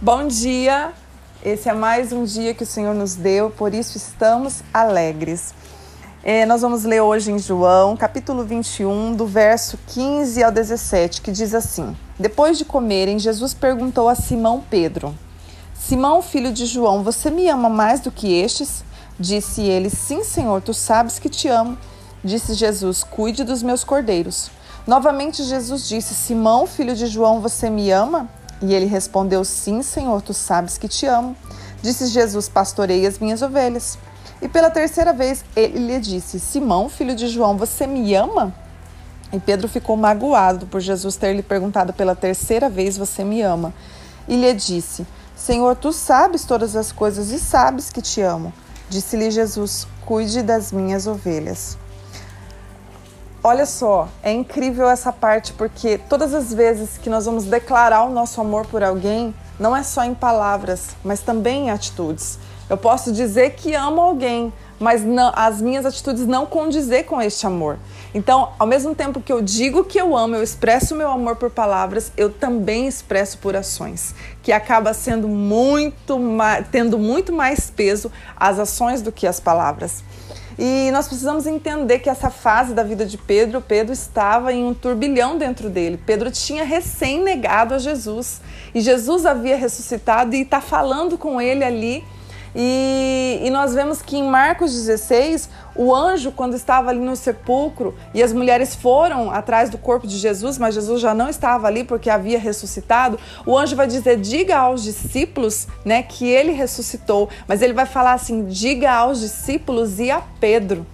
Bom dia! Esse é mais um dia que o Senhor nos deu, por isso estamos alegres. É, nós vamos ler hoje em João, capítulo 21, do verso 15 ao 17, que diz assim: Depois de comerem, Jesus perguntou a Simão Pedro: Simão, filho de João, você me ama mais do que estes? Disse ele: Sim, Senhor, tu sabes que te amo. Disse Jesus: Cuide dos meus cordeiros. Novamente Jesus disse: Simão, filho de João, você me ama? E ele respondeu: Sim, Senhor, tu sabes que te amo. Disse Jesus: Pastorei as minhas ovelhas. E pela terceira vez ele lhe disse: Simão, filho de João, você me ama? E Pedro ficou magoado por Jesus ter lhe perguntado pela terceira vez: Você me ama? E lhe disse: Senhor, tu sabes todas as coisas e sabes que te amo. Disse-lhe Jesus: Cuide das minhas ovelhas. Olha só, é incrível essa parte porque todas as vezes que nós vamos declarar o nosso amor por alguém, não é só em palavras, mas também em atitudes. Eu posso dizer que amo alguém, mas não, as minhas atitudes não condizer com este amor. Então, ao mesmo tempo que eu digo que eu amo, eu expresso meu amor por palavras, eu também expresso por ações, que acaba sendo muito tendo muito mais peso as ações do que as palavras. E nós precisamos entender que essa fase da vida de Pedro, Pedro estava em um turbilhão dentro dele. Pedro tinha recém negado a Jesus. E Jesus havia ressuscitado e está falando com ele ali e, e, nós vemos que em Marcos 16, o anjo, quando estava ali no sepulcro e as mulheres foram atrás do corpo de Jesus, mas Jesus já não estava ali porque havia ressuscitado, o anjo vai dizer: diga aos discípulos né, que ele ressuscitou. Mas ele vai falar assim: diga aos discípulos e a Pedro.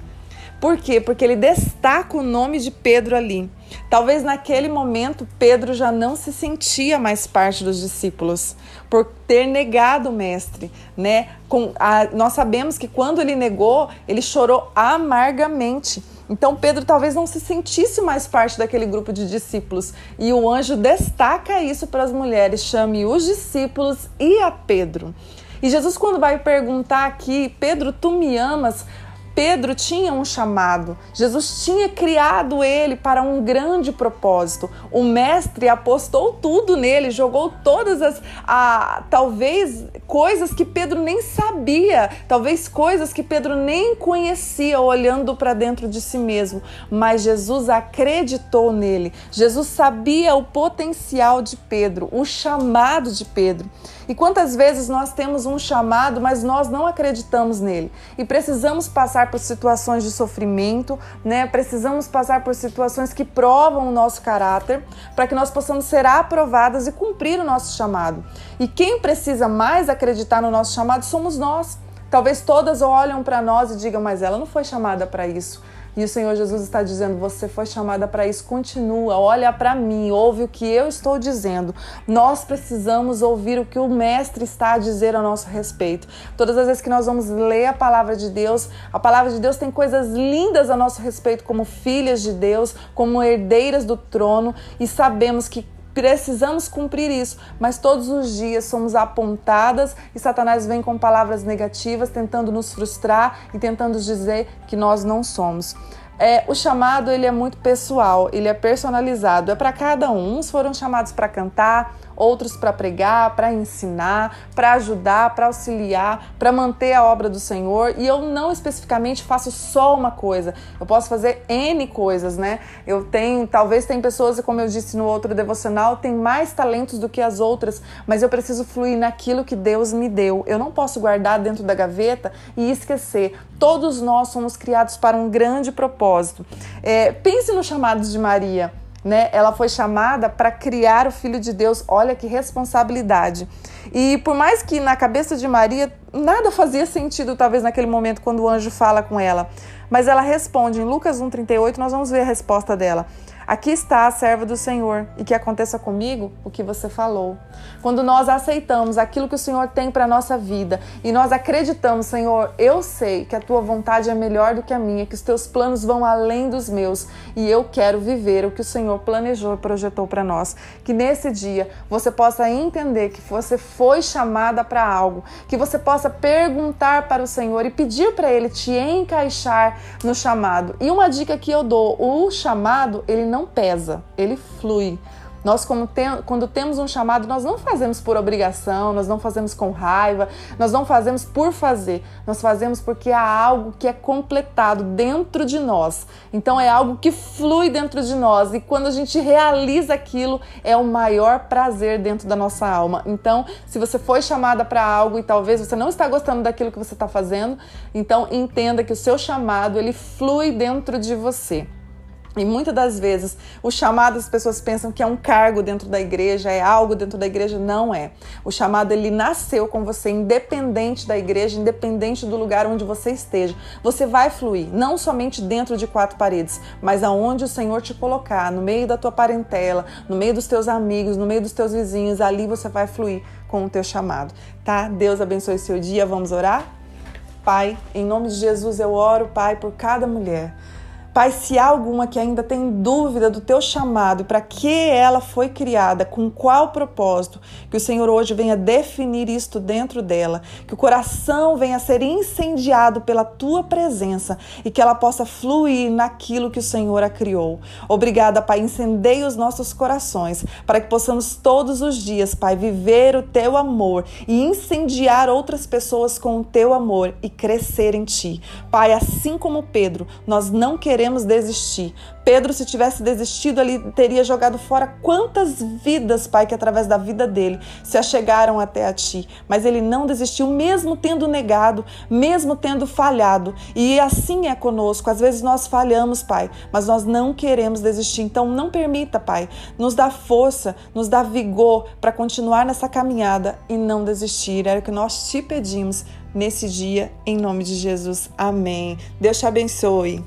Por quê? Porque ele destaca o nome de Pedro ali. Talvez naquele momento Pedro já não se sentia mais parte dos discípulos por ter negado o mestre, né? Com a, nós sabemos que quando ele negou, ele chorou amargamente. Então Pedro talvez não se sentisse mais parte daquele grupo de discípulos. E o anjo destaca isso para as mulheres: chame os discípulos e a Pedro. E Jesus, quando vai perguntar aqui, Pedro, tu me amas? Pedro tinha um chamado, Jesus tinha criado ele para um grande propósito. O Mestre apostou tudo nele, jogou todas as, a, talvez, coisas que Pedro nem sabia, talvez coisas que Pedro nem conhecia olhando para dentro de si mesmo. Mas Jesus acreditou nele, Jesus sabia o potencial de Pedro, o chamado de Pedro. E quantas vezes nós temos um chamado, mas nós não acreditamos nele e precisamos passar por situações de sofrimento, né? Precisamos passar por situações que provam o nosso caráter para que nós possamos ser aprovadas e cumprir o nosso chamado. E quem precisa mais acreditar no nosso chamado somos nós. Talvez todas olham para nós e digam, mas ela não foi chamada para isso. E o Senhor Jesus está dizendo: você foi chamada para isso, continua, olha para mim, ouve o que eu estou dizendo. Nós precisamos ouvir o que o Mestre está a dizer a nosso respeito. Todas as vezes que nós vamos ler a palavra de Deus, a palavra de Deus tem coisas lindas a nosso respeito, como filhas de Deus, como herdeiras do trono, e sabemos que precisamos cumprir isso, mas todos os dias somos apontadas e Satanás vem com palavras negativas, tentando nos frustrar e tentando dizer que nós não somos. É, o chamado ele é muito pessoal, ele é personalizado, é para cada um. Uns foram chamados para cantar, outros para pregar, para ensinar, para ajudar, para auxiliar, para manter a obra do Senhor. E eu não especificamente faço só uma coisa, eu posso fazer N coisas, né? Eu tenho, talvez tem pessoas, como eu disse no outro devocional, tem mais talentos do que as outras, mas eu preciso fluir naquilo que Deus me deu. Eu não posso guardar dentro da gaveta e esquecer. Todos nós somos criados para um grande propósito. É, pense no chamado de Maria né? Ela foi chamada para criar o filho de Deus. Olha que responsabilidade. E por mais que na cabeça de Maria nada fazia sentido, talvez naquele momento quando o anjo fala com ela, mas ela responde em Lucas 1:38, nós vamos ver a resposta dela. Aqui está a serva do Senhor, e que aconteça comigo o que você falou. Quando nós aceitamos aquilo que o Senhor tem para a nossa vida e nós acreditamos, Senhor, eu sei que a tua vontade é melhor do que a minha, que os teus planos vão além dos meus e eu quero viver o que o Senhor planejou e projetou para nós. Que nesse dia você possa entender que você foi chamada para algo, que você possa perguntar para o Senhor e pedir para Ele te encaixar no chamado. E uma dica que eu dou: o chamado, ele não não pesa, ele flui. Nós, quando temos um chamado, nós não fazemos por obrigação, nós não fazemos com raiva, nós não fazemos por fazer, nós fazemos porque há algo que é completado dentro de nós. Então é algo que flui dentro de nós e quando a gente realiza aquilo, é o maior prazer dentro da nossa alma. Então, se você foi chamada para algo e talvez você não está gostando daquilo que você está fazendo, então entenda que o seu chamado ele flui dentro de você. E muitas das vezes o chamado as pessoas pensam que é um cargo dentro da igreja, é algo dentro da igreja, não é. O chamado ele nasceu com você independente da igreja, independente do lugar onde você esteja. Você vai fluir, não somente dentro de quatro paredes, mas aonde o Senhor te colocar, no meio da tua parentela, no meio dos teus amigos, no meio dos teus vizinhos, ali você vai fluir com o teu chamado, tá? Deus abençoe seu dia. Vamos orar? Pai, em nome de Jesus eu oro, Pai, por cada mulher. Pai, se há alguma que ainda tem dúvida do teu chamado, para que ela foi criada, com qual propósito, que o Senhor hoje venha definir isto dentro dela, que o coração venha ser incendiado pela tua presença e que ela possa fluir naquilo que o Senhor a criou. Obrigada, Pai, incendeie os nossos corações para que possamos todos os dias, Pai, viver o teu amor e incendiar outras pessoas com o teu amor e crescer em ti. Pai, assim como Pedro, nós não queremos queremos desistir. Pedro, se tivesse desistido ali, teria jogado fora quantas vidas, Pai, que através da vida dele se achegaram até a Ti. Mas ele não desistiu, mesmo tendo negado, mesmo tendo falhado. E assim é conosco. Às vezes nós falhamos, Pai, mas nós não queremos desistir. Então não permita, Pai, nos dá força, nos dá vigor para continuar nessa caminhada e não desistir. Era o que nós te pedimos nesse dia, em nome de Jesus. Amém. Deus te abençoe.